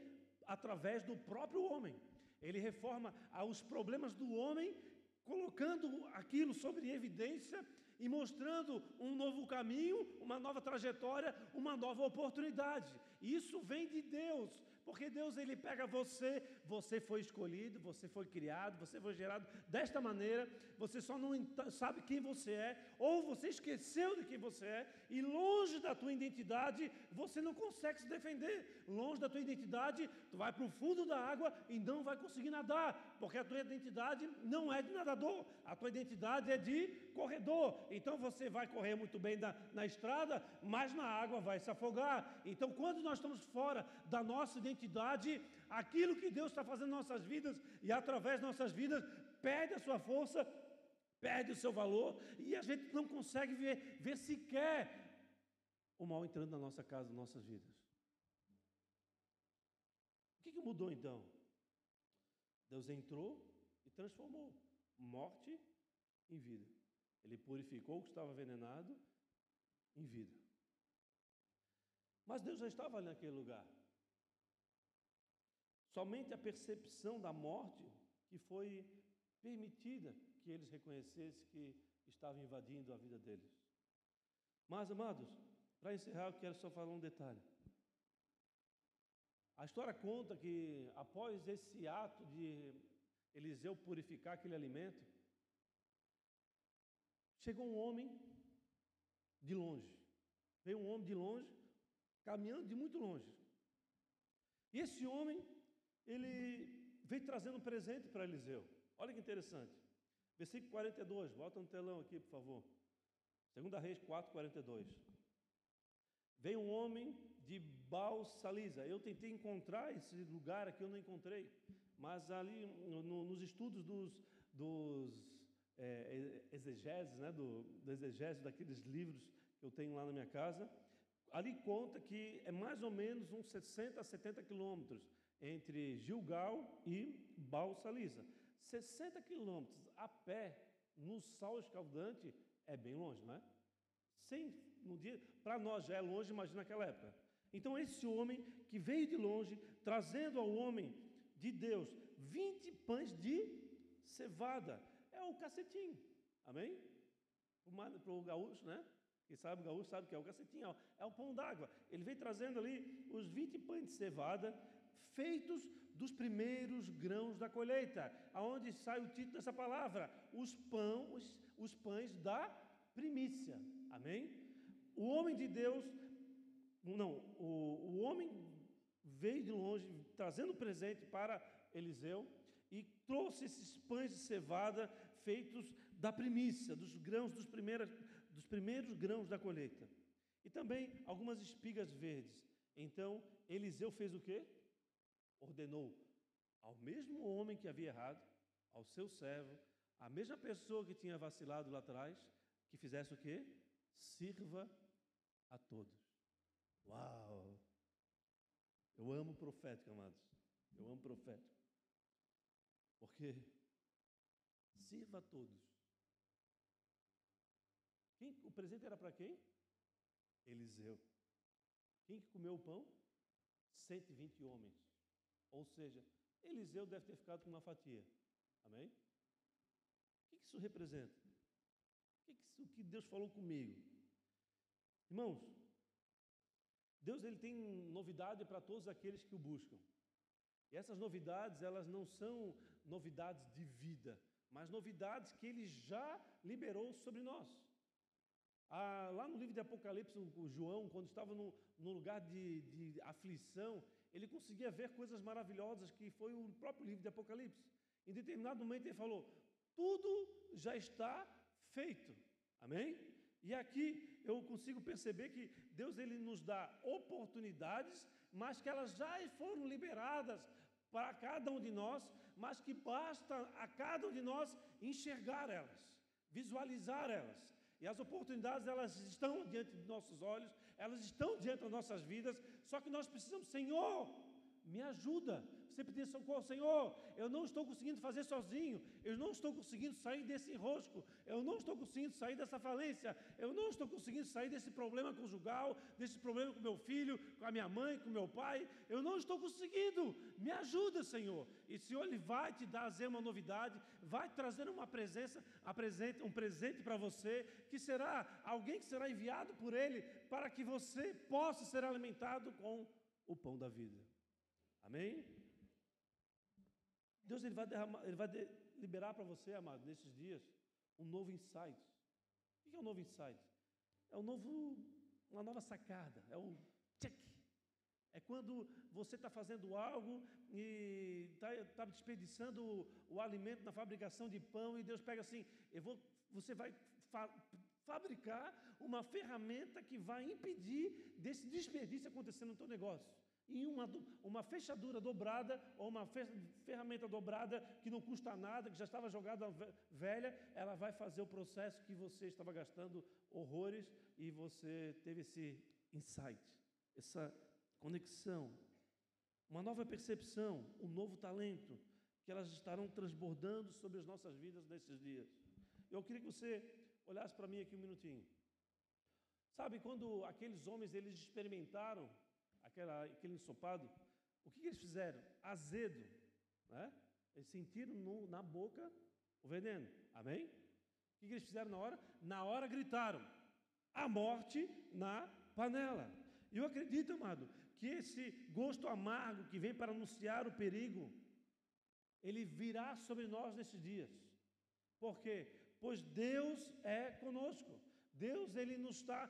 através do próprio homem. Ele reforma os problemas do homem colocando aquilo sobre evidência e mostrando um novo caminho, uma nova trajetória, uma nova oportunidade. Isso vem de Deus. Porque Deus ele pega você, você foi escolhido, você foi criado, você foi gerado desta maneira, você só não sabe quem você é, ou você esqueceu de quem você é, e longe da tua identidade, você não consegue se defender. Longe da tua identidade, tu vai para o fundo da água e não vai conseguir nadar, porque a tua identidade não é de nadador, a tua identidade é de corredor. Então você vai correr muito bem na, na estrada, mas na água vai se afogar. Então, quando nós estamos fora da nossa identidade, identidade, aquilo que Deus está fazendo em nossas vidas e através de nossas vidas, perde a sua força, perde o seu valor e a gente não consegue ver, ver sequer o mal entrando na nossa casa, nas nossas vidas. O que, que mudou então? Deus entrou e transformou morte em vida. Ele purificou o que estava envenenado em vida. Mas Deus já estava naquele lugar. Somente a percepção da morte que foi permitida que eles reconhecessem que estava invadindo a vida deles. Mas, amados, para encerrar, eu quero só falar um detalhe. A história conta que após esse ato de Eliseu purificar aquele alimento, chegou um homem de longe. Veio um homem de longe, caminhando de muito longe. E esse homem ele veio trazendo um presente para Eliseu. Olha que interessante. Versículo 42, volta no telão aqui, por favor. Segunda Reis 4, 42. Veio um homem de Balsaliza. Eu tentei encontrar esse lugar aqui, eu não encontrei. Mas ali no, nos estudos dos, dos é, exegeses, né, do, do exegese daqueles livros que eu tenho lá na minha casa, ali conta que é mais ou menos uns 60 a 70 quilômetros entre Gilgal e Balsaliza. 60 quilômetros a pé, no sol escaldante, é bem longe, não é? Sem, no dia, para nós já é longe, imagina naquela época. Então esse homem que veio de longe, trazendo ao homem de Deus 20 pães de cevada, é o cacetinho, amém? Para o gaúcho, né? Quem sabe o gaúcho sabe que é o cacetinho, é o pão d'água. Ele veio trazendo ali os 20 pães de cevada, feitos dos primeiros grãos da colheita, aonde sai o título dessa palavra, os pães, os pães da primícia. Amém? O homem de Deus, não, o, o homem veio de longe trazendo presente para Eliseu e trouxe esses pães de cevada feitos da primícia, dos grãos dos primeiros, dos primeiros grãos da colheita. E também algumas espigas verdes. Então, Eliseu fez o quê? Ordenou ao mesmo homem que havia errado, ao seu servo, a mesma pessoa que tinha vacilado lá atrás, que fizesse o quê? Sirva a todos. Uau! Eu amo profético, amados. Eu amo profético. Porque sirva a todos. Quem, o presente era para quem? Eliseu. Quem que comeu o pão? 120 homens. Ou seja, Eliseu deve ter ficado com uma fatia. Amém? O que isso representa? O que Deus falou comigo? Irmãos, Deus ele tem novidade para todos aqueles que o buscam. E essas novidades, elas não são novidades de vida, mas novidades que ele já liberou sobre nós. Ah, lá no livro de Apocalipse, o João, quando estava no, lugar de, de aflição, ele conseguia ver coisas maravilhosas que foi o próprio livro de Apocalipse. Em determinado momento ele falou: tudo já está feito. Amém? E aqui eu consigo perceber que Deus ele nos dá oportunidades, mas que elas já foram liberadas para cada um de nós, mas que basta a cada um de nós enxergar elas, visualizar elas. E as oportunidades elas estão diante de nossos olhos, elas estão diante das nossas vidas, só que nós precisamos, Senhor, me ajuda. Você pedir socorro, Senhor, eu não estou conseguindo fazer sozinho, eu não estou conseguindo sair desse enrosco, eu não estou conseguindo sair dessa falência, eu não estou conseguindo sair desse problema conjugal, desse problema com meu filho, com a minha mãe, com meu pai, eu não estou conseguindo, me ajuda, Senhor. E Senhor, Ele vai te trazer uma novidade, vai trazer uma presença, um presente para você, que será alguém que será enviado por Ele para que você possa ser alimentado com o pão da vida. Amém? Deus ele vai, derramar, ele vai de, liberar para você, amado, nesses dias, um novo insight. O que é um novo insight? É um novo, uma nova sacada, é o check. É quando você está fazendo algo e está tá desperdiçando o, o, alimento na fabricação de pão e Deus pega assim, eu vou, você vai fa fabricar uma ferramenta que vai impedir desse desperdício acontecer no teu negócio em uma, uma fechadura dobrada ou uma ferramenta dobrada que não custa nada, que já estava jogada velha, ela vai fazer o processo que você estava gastando horrores e você teve esse insight, essa conexão, uma nova percepção, um novo talento, que elas estarão transbordando sobre as nossas vidas nesses dias. Eu queria que você olhasse para mim aqui um minutinho. Sabe quando aqueles homens eles experimentaram aquela, aquele ensopado, o que, que eles fizeram? Azedo. Né? Eles sentiram no, na boca o veneno. Amém? O que, que eles fizeram na hora? Na hora gritaram: a morte na panela. E eu acredito, amado, que esse gosto amargo que vem para anunciar o perigo, ele virá sobre nós nesses dias. Por quê? Pois Deus é conosco. Deus ele nos está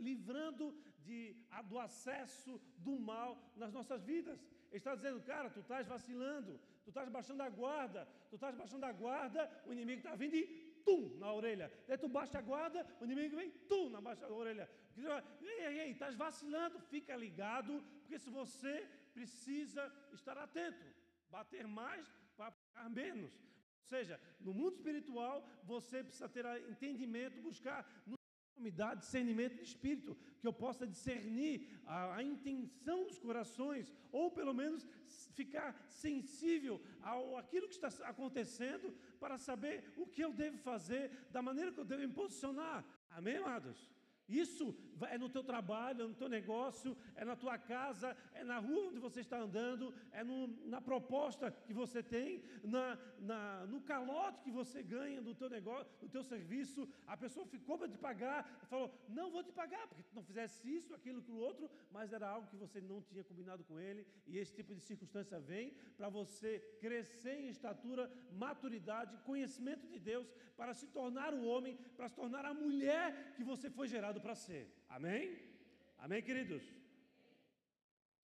livrando de, do acesso do mal nas nossas vidas. Ele está dizendo, cara, tu estás vacilando, tu estás baixando a guarda, tu estás baixando a guarda, o inimigo está vindo e tum na orelha. Daí tu baixa a guarda, o inimigo vem tum na baixa da orelha. Ei, ei, ei, estás vacilando, fica ligado, porque se você precisa estar atento, bater mais para pagar menos. Ou seja, no mundo espiritual, você precisa ter entendimento, buscar me dá discernimento de espírito, que eu possa discernir a, a, intenção dos corações, ou pelo menos ficar sensível ao aquilo que está acontecendo, para saber o que eu devo fazer, da maneira que eu devo me posicionar. Amém, amados? Isso é no teu trabalho, é no teu negócio, é na tua casa, é na rua onde você está andando, é no, na proposta que você tem, na, na, no calote que você ganha do teu negócio, do teu serviço. A pessoa ficou para te pagar, falou: não vou te pagar, porque tu não fizesse isso, aquilo, aquilo outro, mas era algo que você não tinha combinado com ele, e esse tipo de circunstância vem para você crescer em estatura, maturidade, conhecimento de Deus, para se tornar o homem, para se tornar a mulher que você foi gerado para ser. Amém? Amém, queridos?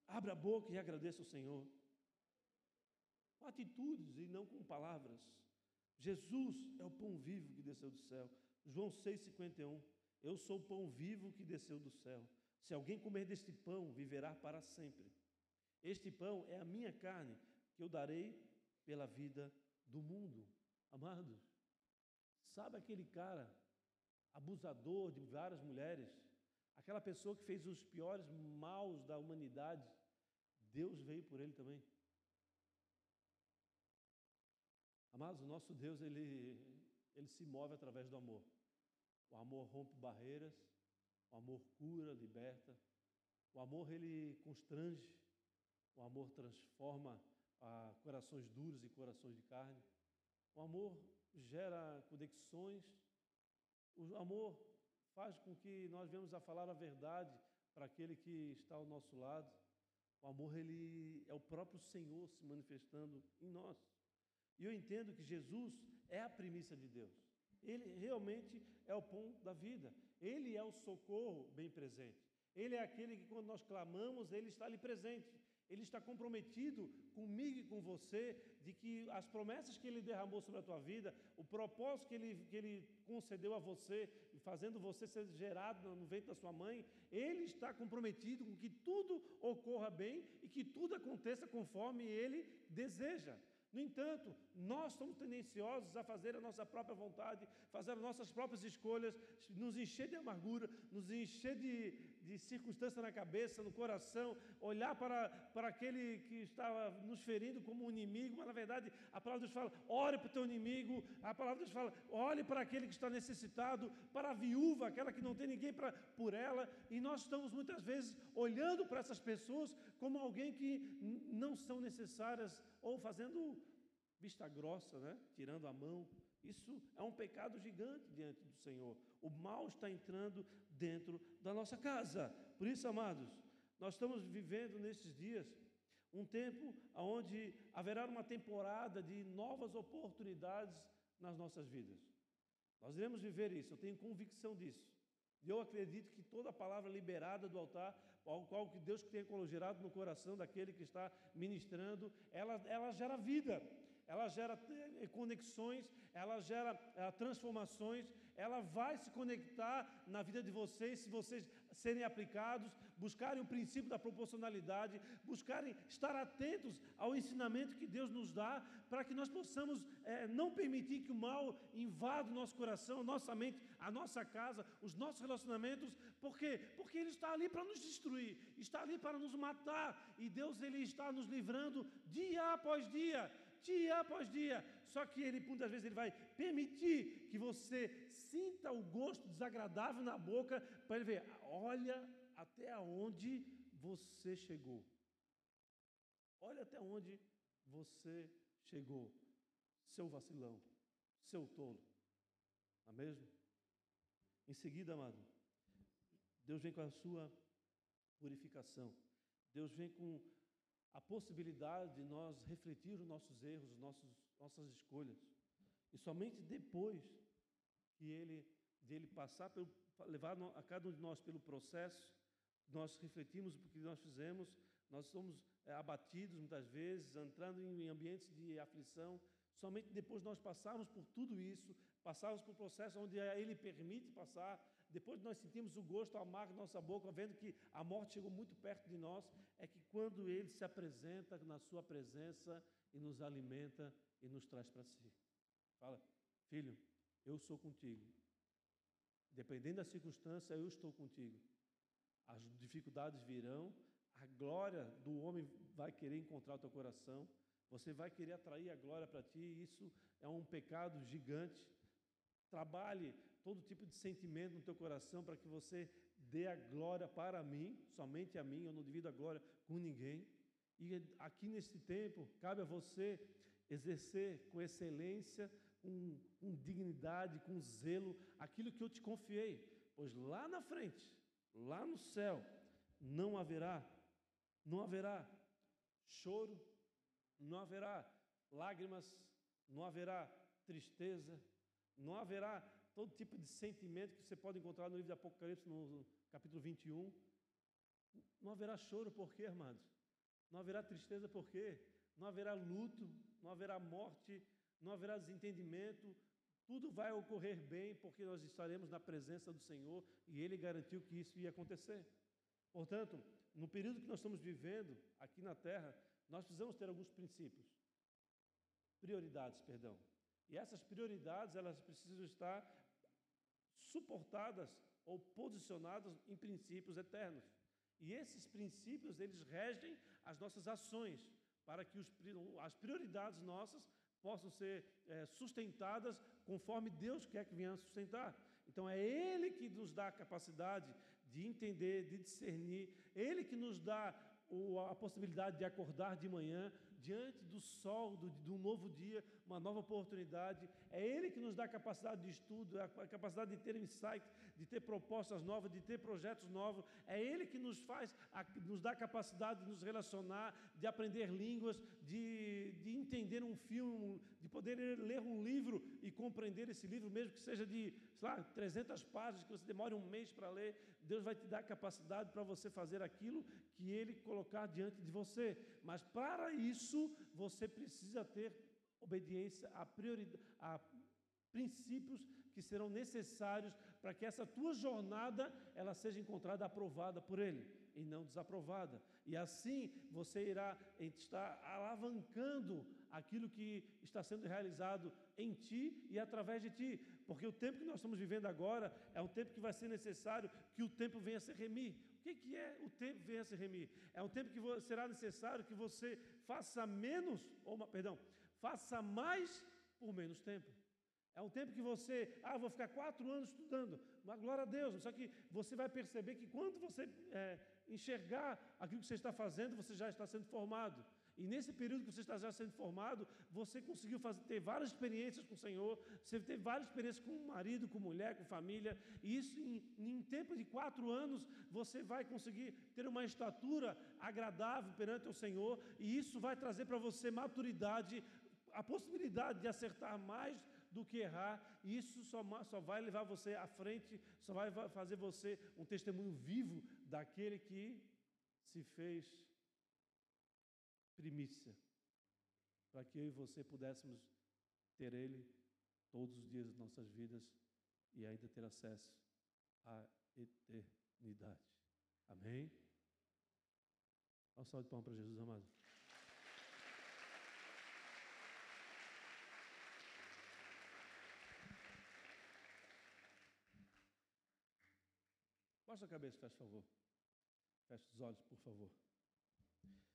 Abra a boca e agradeça ao Senhor. Com atitudes e não com palavras. Jesus é o pão vivo que desceu do céu. João 6,51. Eu sou o pão vivo que desceu do céu. Se alguém comer deste pão, viverá para sempre. Este pão é a minha carne, que eu darei pela vida do mundo. Amados, sabe aquele cara abusador de várias mulheres, aquela pessoa que fez os piores maus da humanidade, Deus veio por ele também. Amados, o nosso Deus, ele, ele se move através do amor. O amor rompe barreiras, o amor cura, liberta. O amor, ele constrange. O amor transforma ah, corações duros e corações de carne. O amor gera conexões o amor faz com que nós venhamos a falar a verdade para aquele que está ao nosso lado. O amor ele é o próprio Senhor se manifestando em nós. E eu entendo que Jesus é a primícia de Deus. Ele realmente é o pão da vida. Ele é o socorro bem presente. Ele é aquele que quando nós clamamos, ele está ali presente ele está comprometido comigo e com você, de que as promessas que ele derramou sobre a tua vida, o propósito que ele, que ele concedeu a você, fazendo você ser gerado no ventre da sua mãe, ele está comprometido com que tudo ocorra bem e que tudo aconteça conforme ele deseja. No entanto, nós somos tendenciosos a fazer a nossa própria vontade, fazer as nossas próprias escolhas, nos encher de amargura, nos encher de, de circunstância na cabeça, no coração, olhar para, para aquele que estava nos ferindo como um inimigo, mas na verdade a palavra Deus fala: ore para o teu inimigo, a palavra Deus fala: olhe para aquele que está necessitado, para a viúva, aquela que não tem ninguém por ela, e nós estamos muitas vezes olhando para essas pessoas como alguém que não são necessárias ou fazendo vista grossa, né? tirando a mão. Isso é um pecado gigante diante do Senhor. O mal está entrando dentro da nossa casa. Por isso, amados, nós estamos vivendo nesses dias um tempo onde haverá uma temporada de novas oportunidades nas nossas vidas. Nós iremos viver isso, eu tenho convicção disso. E eu acredito que toda palavra liberada do altar, qual que Deus tem gerado no coração daquele que está ministrando, ela, ela gera vida ela gera eh, conexões, ela gera eh, transformações, ela vai se conectar na vida de vocês se vocês serem aplicados, buscarem o princípio da proporcionalidade, buscarem estar atentos ao ensinamento que Deus nos dá, para que nós possamos é, não permitir que o mal invada o nosso coração, nossa mente, a nossa casa, os nossos relacionamentos, por quê? Porque Ele está ali para nos destruir, está ali para nos matar, e Deus Ele está nos livrando dia após dia dia após dia. Só que ele, muitas vezes, ele vai permitir que você sinta o gosto desagradável na boca, para ele ver, olha até onde você chegou. Olha até onde você chegou, seu vacilão, seu tolo. Não é mesmo? Em seguida, amado, Deus vem com a sua purificação. Deus vem com a possibilidade de nós refletir os nossos erros, os nossos, nossas escolhas. E somente depois que ele, de ele passar, pelo, levar a cada um de nós pelo processo, nós refletimos o que nós fizemos, nós somos é, abatidos muitas vezes, entrando em ambientes de aflição. Somente depois nós passarmos por tudo isso, passarmos por processo onde Ele permite passar, depois de nós sentimos o gosto amargo na nossa boca, vendo que a morte chegou muito perto de nós, é que quando Ele se apresenta na Sua presença e nos alimenta e nos traz para si. Fala, filho, eu sou contigo. Dependendo da circunstância, eu estou contigo. As dificuldades virão, a glória do homem vai querer encontrar o teu coração, você vai querer atrair a glória para ti, isso é um pecado gigante. Trabalhe todo tipo de sentimento no teu coração para que você dê a glória para mim, somente a mim, eu não divido a glória com ninguém. E aqui nesse tempo, cabe a você exercer com excelência, com, com dignidade, com zelo, aquilo que eu te confiei, pois lá na frente, lá no céu, não haverá, não haverá choro, não haverá lágrimas, não haverá tristeza, não haverá todo tipo de sentimento que você pode encontrar no livro de Apocalipse, no capítulo 21. Não haverá choro, por quê, amados? Não haverá tristeza, por quê? Não haverá luto, não haverá morte, não haverá desentendimento. Tudo vai ocorrer bem, porque nós estaremos na presença do Senhor e Ele garantiu que isso ia acontecer. Portanto, no período que nós estamos vivendo aqui na terra, nós precisamos ter alguns princípios, prioridades, perdão. E essas prioridades, elas precisam estar suportadas ou posicionadas em princípios eternos. E esses princípios, eles regem as nossas ações, para que os, as prioridades nossas possam ser é, sustentadas conforme Deus quer que venham sustentar. Então é Ele que nos dá a capacidade de entender, de discernir, Ele que nos dá o, a possibilidade de acordar de manhã, diante do sol, do, de um novo dia, uma nova oportunidade. É Ele que nos dá a capacidade de estudo, a capacidade de ter insight, de ter propostas novas, de ter projetos novos. É Ele que nos faz, a, nos dá a capacidade de nos relacionar, de aprender línguas, de, de entender um filme, de poder ler um livro e compreender esse livro, mesmo que seja de, lá, 300 páginas, que você demore um mês para ler. Deus vai te dar capacidade para você fazer aquilo que Ele colocar diante de você. Mas para isso, você precisa ter obediência a, a princípios que serão necessários para que essa tua jornada ela seja encontrada aprovada por Ele e não desaprovada. E assim você irá estar alavancando aquilo que está sendo realizado em ti e através de ti, porque o tempo que nós estamos vivendo agora é um tempo que vai ser necessário que o tempo venha a se remir. O que, é o tempo venha se remir? É um tempo que será necessário que você faça menos, ou perdão, faça mais por menos tempo. É um tempo que você, ah, vou ficar quatro anos estudando, mas glória a Deus, só que você vai perceber que quando você é, enxergar aquilo que você está fazendo, você já está sendo formado. E nesse período que você está já sendo formado, você conseguiu fazer, ter várias experiências com o Senhor, você teve várias experiências com o marido, com mulher, com família, e isso em, em tempo de quatro anos, você vai conseguir ter uma estatura agradável perante o Senhor, e isso vai trazer para você maturidade, a possibilidade de acertar mais do que errar, e isso só, só vai levar você à frente, só vai fazer você um testemunho vivo daquele que se fez primícia, para que eu e você pudéssemos ter Ele todos os dias das nossas vidas e ainda ter acesso à eternidade. Amém? Dá um salve de palmas para Jesus, amado. Baixa a cabeça, faz favor. Feche os olhos, por favor.